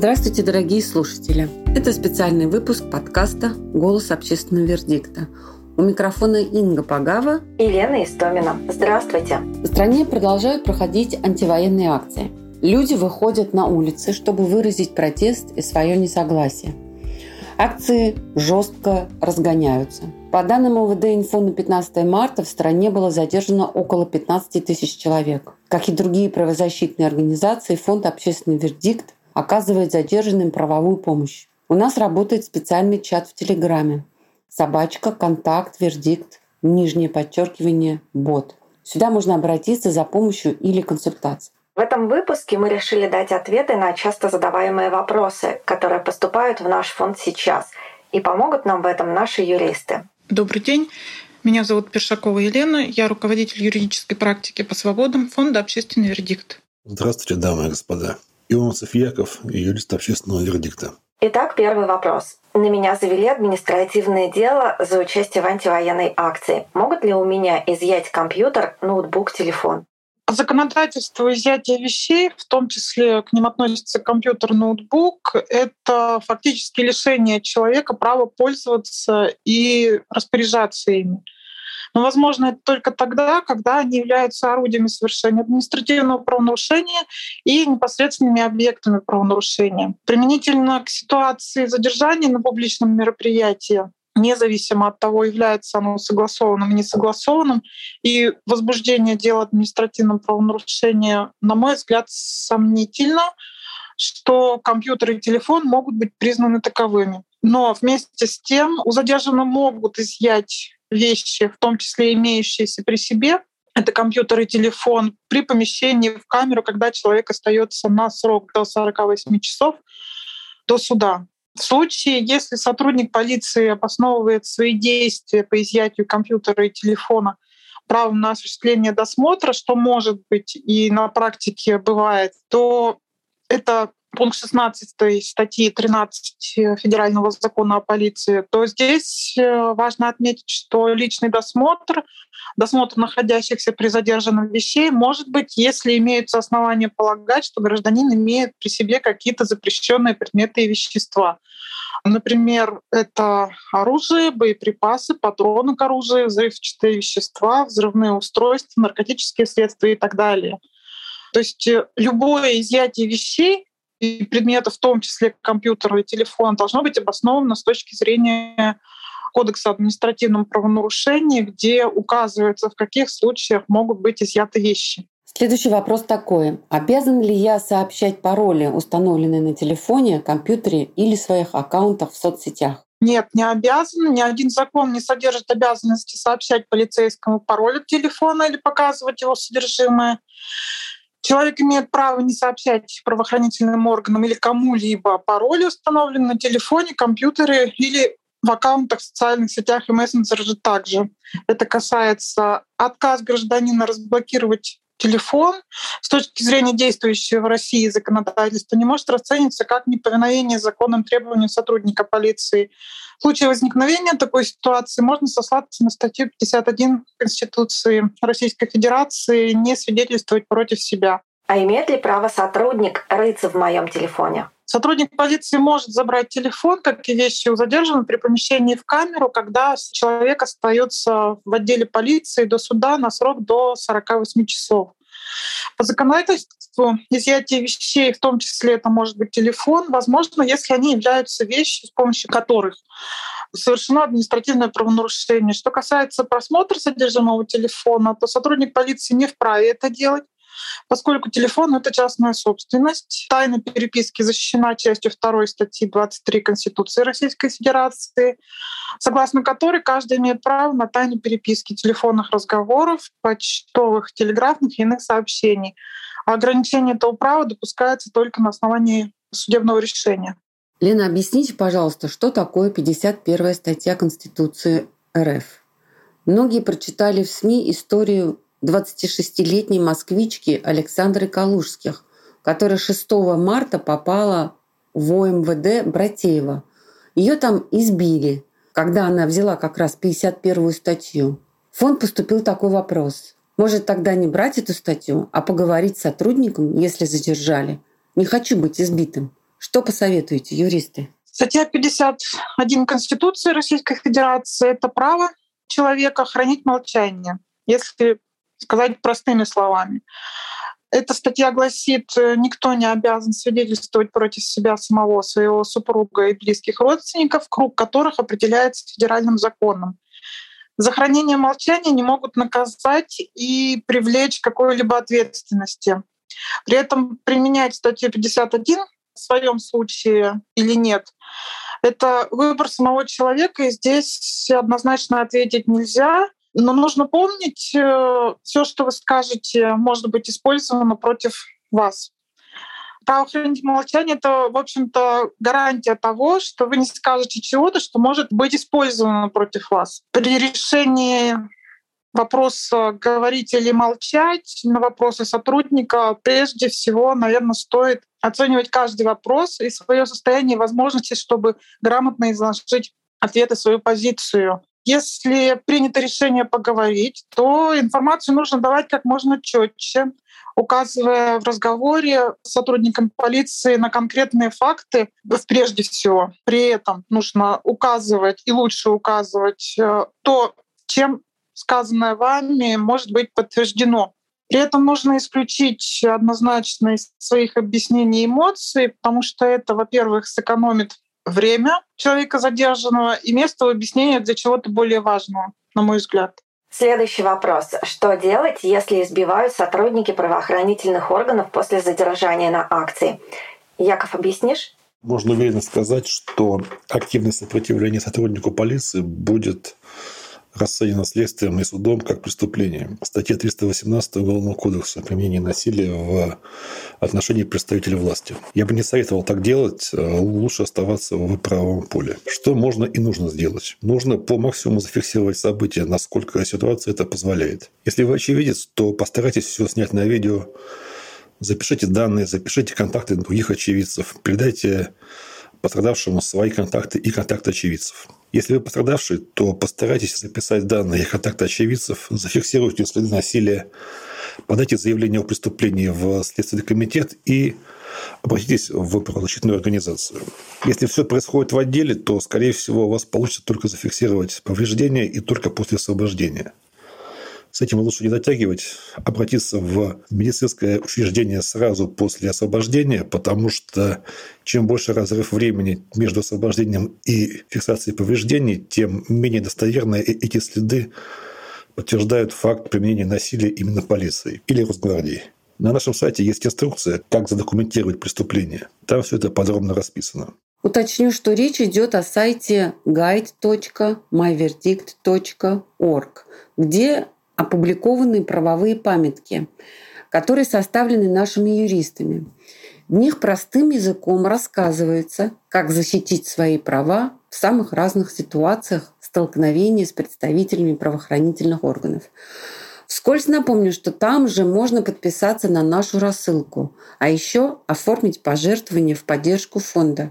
Здравствуйте, дорогие слушатели! Это специальный выпуск подкаста «Голос общественного вердикта». У микрофона Инга Пагава и Лена Истомина. Здравствуйте! В стране продолжают проходить антивоенные акции. Люди выходят на улицы, чтобы выразить протест и свое несогласие. Акции жестко разгоняются. По данным ОВД «Инфо» на 15 марта в стране было задержано около 15 тысяч человек. Как и другие правозащитные организации, фонд «Общественный вердикт» оказывает задержанным правовую помощь. У нас работает специальный чат в Телеграме. Собачка, контакт, вердикт, нижнее подчеркивание, бот. Сюда можно обратиться за помощью или консультацией. В этом выпуске мы решили дать ответы на часто задаваемые вопросы, которые поступают в наш фонд сейчас, и помогут нам в этом наши юристы. Добрый день. Меня зовут Першакова Елена. Я руководитель юридической практики по свободам фонда «Общественный вердикт». Здравствуйте, дамы и господа. Ионцев Яков, юрист общественного вердикта. Итак, первый вопрос. На меня завели административное дело за участие в антивоенной акции. Могут ли у меня изъять компьютер, ноутбук, телефон? Законодательство изъятия вещей, в том числе к ним относится компьютер, ноутбук, это фактически лишение человека права пользоваться и распоряжаться ими. Но возможно это только тогда, когда они являются орудиями совершения административного правонарушения и непосредственными объектами правонарушения. Применительно к ситуации задержания на публичном мероприятии независимо от того, является оно согласованным или не согласованным. И возбуждение дела административного правонарушения, на мой взгляд, сомнительно, что компьютер и телефон могут быть признаны таковыми. Но вместе с тем у задержанного могут изъять вещи, в том числе имеющиеся при себе, это компьютер и телефон, при помещении в камеру, когда человек остается на срок до 48 часов до суда. В случае, если сотрудник полиции обосновывает свои действия по изъятию компьютера и телефона правом на осуществление досмотра, что может быть и на практике бывает, то это пункт 16 статьи 13 Федерального закона о полиции, то здесь э, важно отметить, что личный досмотр, досмотр находящихся при задержанном вещей может быть, если имеются основания полагать, что гражданин имеет при себе какие-то запрещенные предметы и вещества. Например, это оружие, боеприпасы, патроны к оружию, взрывчатые вещества, взрывные устройства, наркотические средства и так далее. То есть э, любое изъятие вещей предметов, в том числе компьютера и телефона, должно быть обосновано с точки зрения Кодекса административного правонарушения, где указывается, в каких случаях могут быть изъяты вещи. Следующий вопрос такой. Обязан ли я сообщать пароли, установленные на телефоне, компьютере или своих аккаунтах в соцсетях? Нет, не обязан. Ни один закон не содержит обязанности сообщать полицейскому пароль от телефона или показывать его содержимое. Человек имеет право не сообщать правоохранительным органам или кому-либо пароли, установленные на телефоне, компьютере или в аккаунтах в социальных сетях и мессенджерах также. Это касается отказ гражданина разблокировать телефон с точки зрения действующего в России законодательства не может расцениваться как неповиновение законным требованиям сотрудника полиции. В случае возникновения такой ситуации можно сослаться на статью 51 Конституции Российской Федерации «Не свидетельствовать против себя». А имеет ли право сотрудник рыться в моем телефоне? Сотрудник полиции может забрать телефон, как и вещи у задержанного при помещении в камеру, когда человек остается в отделе полиции до суда на срок до 48 часов. По законодательству изъятие вещей, в том числе это может быть телефон, возможно, если они являются вещи, с помощью которых совершено административное правонарушение. Что касается просмотра содержимого телефона, то сотрудник полиции не вправе это делать поскольку телефон — это частная собственность. Тайна переписки защищена частью 2 статьи 23 Конституции Российской Федерации, согласно которой каждый имеет право на тайну переписки телефонных разговоров, почтовых, телеграфных и иных сообщений. А ограничение этого права допускается только на основании судебного решения. Лена, объясните, пожалуйста, что такое 51 статья Конституции РФ? Многие прочитали в СМИ историю 26-летней москвички Александры Калужских, которая 6 марта попала в ОМВД Братеева. Ее там избили, когда она взяла как раз 51-ю статью. В фонд поступил такой вопрос. Может тогда не брать эту статью, а поговорить с сотрудником, если задержали? Не хочу быть избитым. Что посоветуете, юристы? Статья 51 Конституции Российской Федерации — это право человека хранить молчание, если сказать простыми словами. Эта статья гласит, э, никто не обязан свидетельствовать против себя самого, своего супруга и близких родственников, круг которых определяется федеральным законом. За хранение молчания не могут наказать и привлечь какой-либо ответственности. При этом применять статью 51 в своем случае или нет, это выбор самого человека, и здесь однозначно ответить нельзя. Но нужно помнить, э, все, что вы скажете, может быть использовано против вас. Право молчание — это, в общем-то, гарантия того, что вы не скажете чего-то, что может быть использовано против вас. При решении вопроса говорить или молчать на вопросы сотрудника прежде всего, наверное, стоит оценивать каждый вопрос и свое состояние и возможности, чтобы грамотно изложить ответы, свою позицию. Если принято решение поговорить, то информацию нужно давать как можно четче, указывая в разговоре с сотрудником полиции на конкретные факты, прежде всего. При этом нужно указывать и лучше указывать э, то, чем сказанное вами может быть подтверждено. При этом нужно исключить однозначно из своих объяснений эмоции, потому что это, во-первых, сэкономит время человека задержанного и место объяснения для чего-то более важного, на мой взгляд. Следующий вопрос. Что делать, если избивают сотрудники правоохранительных органов после задержания на акции? Яков, объяснишь? Можно уверенно сказать, что активное сопротивление сотруднику полиции будет расценено следствием и судом как преступление. Статья 318 Уголовного кодекса применение насилия в отношении представителей власти. Я бы не советовал так делать, э, лучше оставаться в правовом поле. Что можно и нужно сделать? Нужно по максимуму зафиксировать события, насколько ситуация это позволяет. Если вы очевидец, то постарайтесь все снять на видео, запишите данные, запишите контакты других очевидцев, передайте пострадавшему свои контакты и контакты очевидцев. Если вы пострадавший, то постарайтесь записать данные и контакты очевидцев, зафиксируйте следы насилия, подайте заявление о преступлении в Следственный комитет и обратитесь в правозащитную организацию. Если все происходит в отделе, то, скорее всего, у вас получится только зафиксировать повреждения и только после освобождения. С этим лучше не затягивать, обратиться в медицинское учреждение сразу после освобождения, потому что чем больше разрыв времени между освобождением и фиксацией повреждений, тем менее достоверны эти следы подтверждают факт применения насилия именно полицией или Росгвардией. На нашем сайте есть инструкция, как задокументировать преступление. Там все это подробно расписано. Уточню, что речь идет о сайте guide.myverdict.org, где опубликованы правовые памятки, которые составлены нашими юристами. В них простым языком рассказывается, как защитить свои права в самых разных ситуациях столкновения с представителями правоохранительных органов. Вскользь напомню, что там же можно подписаться на нашу рассылку, а еще оформить пожертвование в поддержку фонда.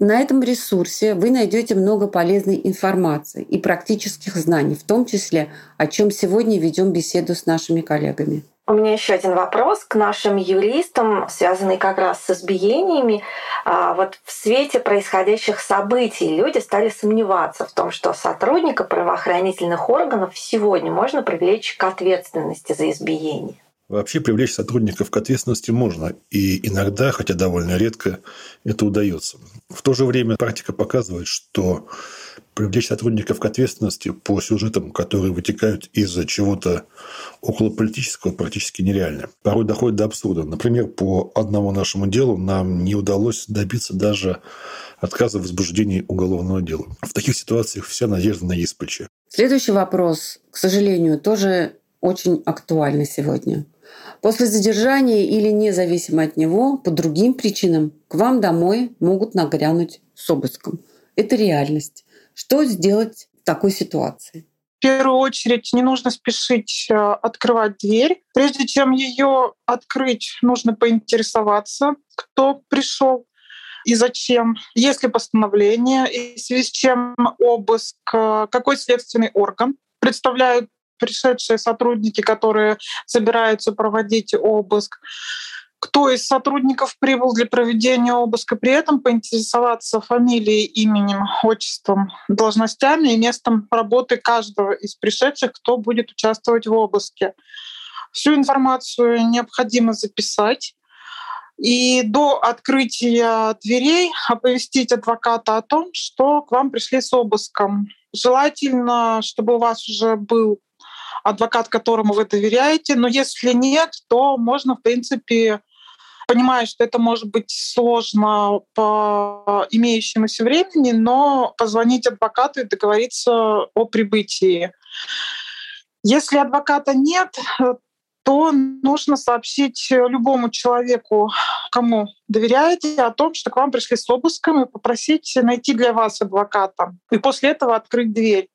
На этом ресурсе вы найдете много полезной информации и практических знаний, в том числе, о чем сегодня ведем беседу с нашими коллегами. У меня еще один вопрос к нашим юристам, связанный как раз с избиениями. А, вот в свете происходящих событий люди стали сомневаться в том, что сотрудника правоохранительных органов сегодня можно привлечь к ответственности за избиение. Вообще привлечь сотрудников к ответственности можно, и иногда, хотя довольно редко, это удается. В то же время практика показывает, что привлечь сотрудников к ответственности по сюжетам, которые вытекают из чего-то околополитического, практически нереально. Порой доходит до абсурда. Например, по одному нашему делу нам не удалось добиться даже отказа в возбуждении уголовного дела. В таких ситуациях вся надежда на ЕСПЧ. Следующий вопрос, к сожалению, тоже очень актуальный сегодня. После задержания или независимо от него, по другим причинам, к вам домой могут нагрянуть с обыском. Это реальность. Что сделать в такой ситуации? В первую очередь не нужно спешить э, открывать дверь. Прежде чем ее открыть, нужно поинтересоваться, кто пришел и зачем, есть ли постановление, и в связи с чем обыск, э, какой следственный орган представляют пришедшие сотрудники, которые собираются проводить обыск. кто из сотрудников прибыл для проведения обыска, при этом поинтересоваться фамилией, именем, отчеством, должностями и местом работы каждого из пришедших, кто будет участвовать в обыске. Всю информацию необходимо записать и до открытия дверей оповестить адвоката о том, что к вам пришли с обыском. Желательно, чтобы у вас уже был адвокат, которому вы доверяете, но если нет, то можно, в принципе, понимаю, что это может быть сложно по имеющемуся времени, но позвонить адвокату и договориться о прибытии. Если адвоката нет, то нужно сообщить любому человеку, кому доверяете, о том, что к вам пришли с обыском, и попросить найти для вас адвоката. И после этого открыть дверь.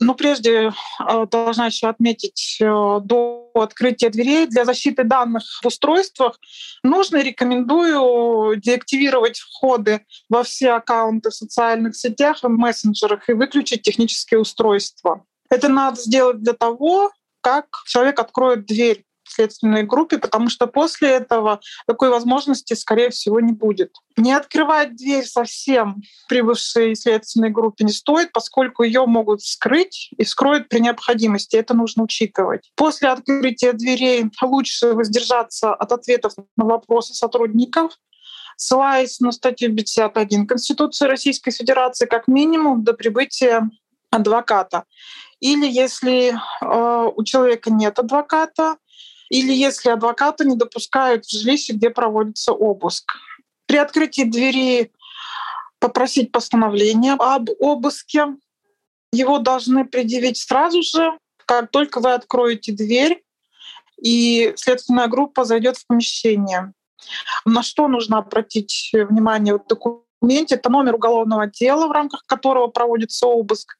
Но прежде э, должна еще отметить, э, до открытия дверей для защиты данных в устройствах нужно рекомендую деактивировать входы во все аккаунты в социальных сетях и мессенджерах и выключить технические устройства. Это надо сделать для того, как человек откроет дверь следственной группе, потому что после этого такой возможности, скорее всего, не будет. Не открывать дверь совсем прибывшей следственной группе не стоит, поскольку ее могут вскрыть и вскроют при необходимости. Это нужно учитывать. После открытия дверей лучше воздержаться от ответов на вопросы сотрудников, ссылаясь на статью 51 Конституции Российской Федерации как минимум до прибытия адвоката. Или если э, у человека нет адвоката, или если адвоката не допускают в жилище, где проводится обыск. При открытии двери попросить постановление об обыске. Его должны предъявить сразу же, как только вы откроете дверь, и следственная группа зайдет в помещение. На что нужно обратить внимание в документе? Документе это номер уголовного дела, в рамках которого проводится обыск.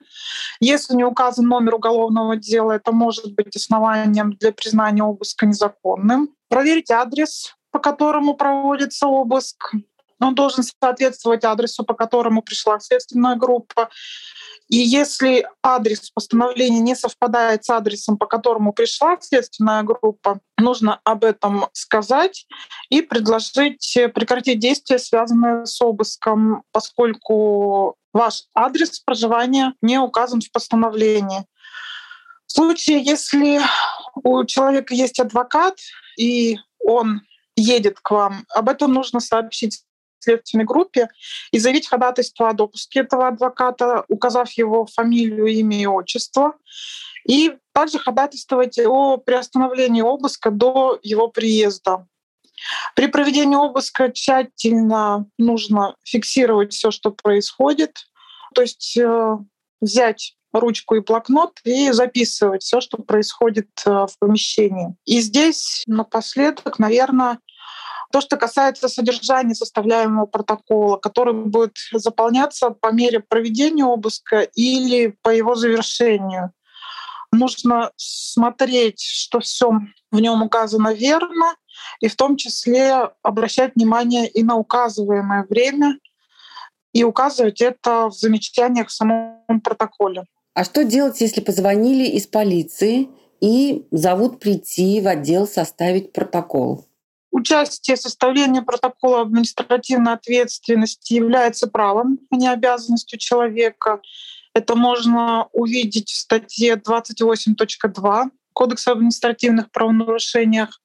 Если не указан номер уголовного дела, это может быть основанием для признания обыска незаконным. Проверить адрес, по которому проводится обыск. Он должен соответствовать адресу, по которому пришла следственная группа. И если адрес постановления не совпадает с адресом, по которому пришла следственная группа, нужно об этом сказать и предложить прекратить действия, связанные с обыском, поскольку ваш адрес проживания не указан в постановлении. В случае, если у человека есть адвокат, и он едет к вам, об этом нужно сообщить следственной группе и заявить ходатайство о допуске этого адвоката, указав его фамилию, имя и отчество, и также ходатайствовать о приостановлении обыска до его приезда. При проведении обыска тщательно нужно фиксировать все, что происходит, то есть э, взять ручку и блокнот и записывать все, что происходит э, в помещении. И здесь напоследок, наверное, то, что касается содержания составляемого протокола, который будет заполняться по мере проведения обыска или по его завершению. Нужно смотреть, что все в нем указано верно, и в том числе обращать внимание и на указываемое время, и указывать это в замечаниях в самом протоколе. А что делать, если позвонили из полиции и зовут прийти в отдел составить протокол? Участие в составлении протокола административной ответственности является правом, а не обязанностью человека. Это можно увидеть в статье 28.2 Кодекса об административных правонарушениях.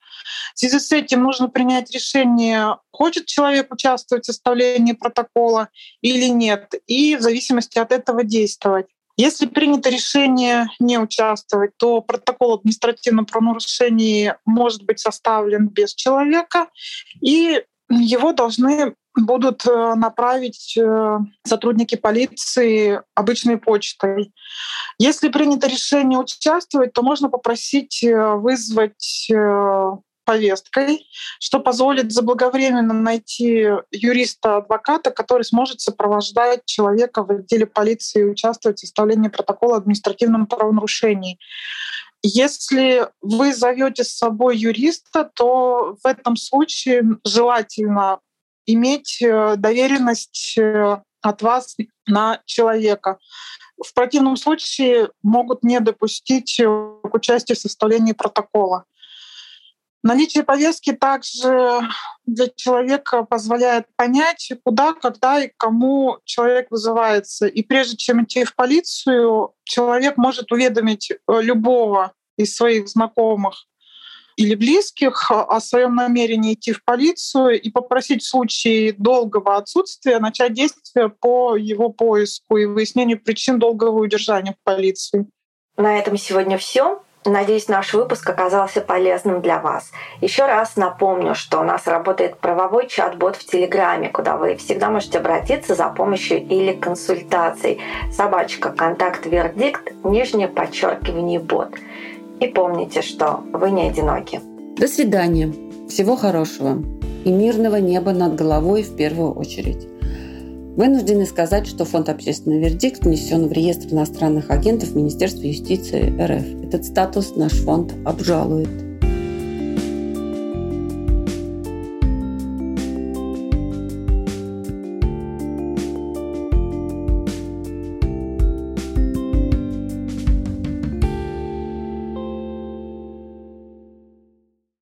В связи с этим нужно принять решение, хочет человек участвовать в составлении протокола или нет, и в зависимости от этого действовать. Если принято решение не участвовать, то протокол административного правонарушения может быть составлен без человека, и его должны будут э, направить э, сотрудники полиции обычной почтой. Если принято решение участвовать, то можно попросить э, вызвать повесткой, что позволит заблаговременно найти юриста-адвоката, который сможет сопровождать человека в отделе полиции и участвовать в составлении протокола административном правонарушении. Если вы зовете с собой юриста, то в этом случае желательно иметь э, доверенность э, от вас на человека. В противном случае могут не допустить э, к участию в составлении протокола. Наличие повестки также для человека позволяет понять, куда, когда и кому человек вызывается. И прежде чем идти в полицию, человек может уведомить э, любого из своих знакомых или близких о своем намерении идти в полицию и попросить в случае долгого отсутствия начать действия по его поиску и выяснению причин долгого удержания в полиции. На этом сегодня все. Надеюсь, наш выпуск оказался полезным для вас. Еще раз напомню, что у нас работает правовой чат-бот в Телеграме, куда вы всегда можете обратиться за помощью или консультацией. Собачка, контакт, вердикт, нижнее подчеркивание бот. И помните, что вы не одиноки. До свидания. Всего хорошего. И мирного неба над головой в первую очередь. Вынуждены сказать, что фонд «Общественный вердикт» внесен в реестр иностранных агентов Министерства юстиции РФ. Этот статус наш фонд обжалует.